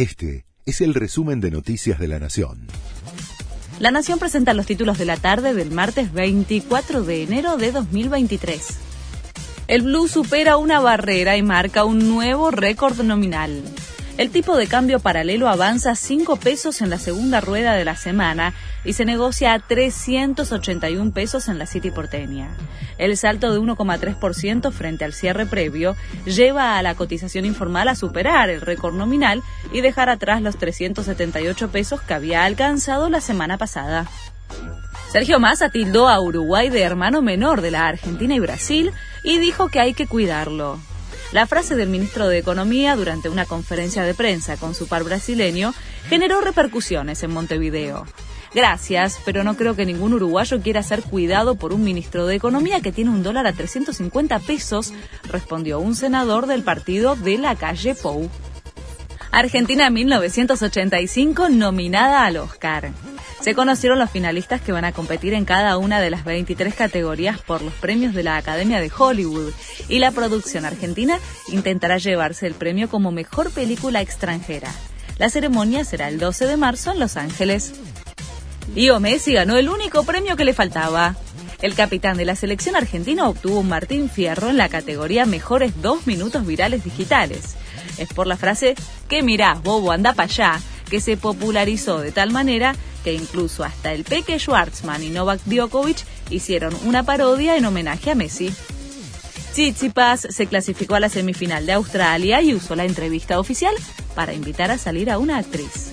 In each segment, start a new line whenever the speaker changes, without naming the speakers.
Este es el resumen de Noticias de la Nación.
La Nación presenta los títulos de la tarde del martes 24 de enero de 2023. El blue supera una barrera y marca un nuevo récord nominal. El tipo de cambio paralelo avanza 5 pesos en la segunda rueda de la semana y se negocia a 381 pesos en la City porteña. El salto de 1,3% frente al cierre previo lleva a la cotización informal a superar el récord nominal y dejar atrás los 378 pesos que había alcanzado la semana pasada. Sergio Massa tildó a Uruguay de hermano menor de la Argentina y Brasil y dijo que hay que cuidarlo. La frase del ministro de Economía durante una conferencia de prensa con su par brasileño generó repercusiones en Montevideo. Gracias, pero no creo que ningún uruguayo quiera ser cuidado por un ministro de Economía que tiene un dólar a 350 pesos, respondió un senador del partido de la calle Pou. Argentina 1985 nominada al Oscar. Se conocieron los finalistas que van a competir en cada una de las 23 categorías por los premios de la Academia de Hollywood y la producción argentina intentará llevarse el premio como mejor película extranjera. La ceremonia será el 12 de marzo en Los Ángeles. Leo Messi ganó el único premio que le faltaba. El capitán de la selección argentina obtuvo un Martín Fierro en la categoría Mejores dos minutos virales digitales. Es por la frase que mirás, bobo, anda para allá, que se popularizó de tal manera que incluso hasta el Peque Schwartzman y Novak Djokovic hicieron una parodia en homenaje a Messi. Tsitsipas se clasificó a la semifinal de Australia y usó la entrevista oficial para invitar a salir a una actriz.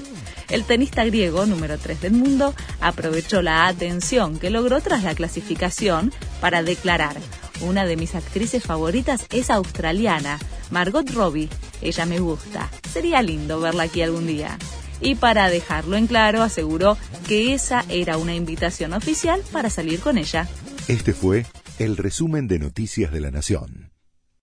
El tenista griego, número 3 del mundo, aprovechó la atención que logró tras la clasificación para declarar, una de mis actrices favoritas es australiana, Margot Robbie. Ella me gusta. Sería lindo verla aquí algún día y para dejarlo en claro aseguró que esa era una invitación oficial para salir con ella.
Este fue el resumen de Noticias de la Nación.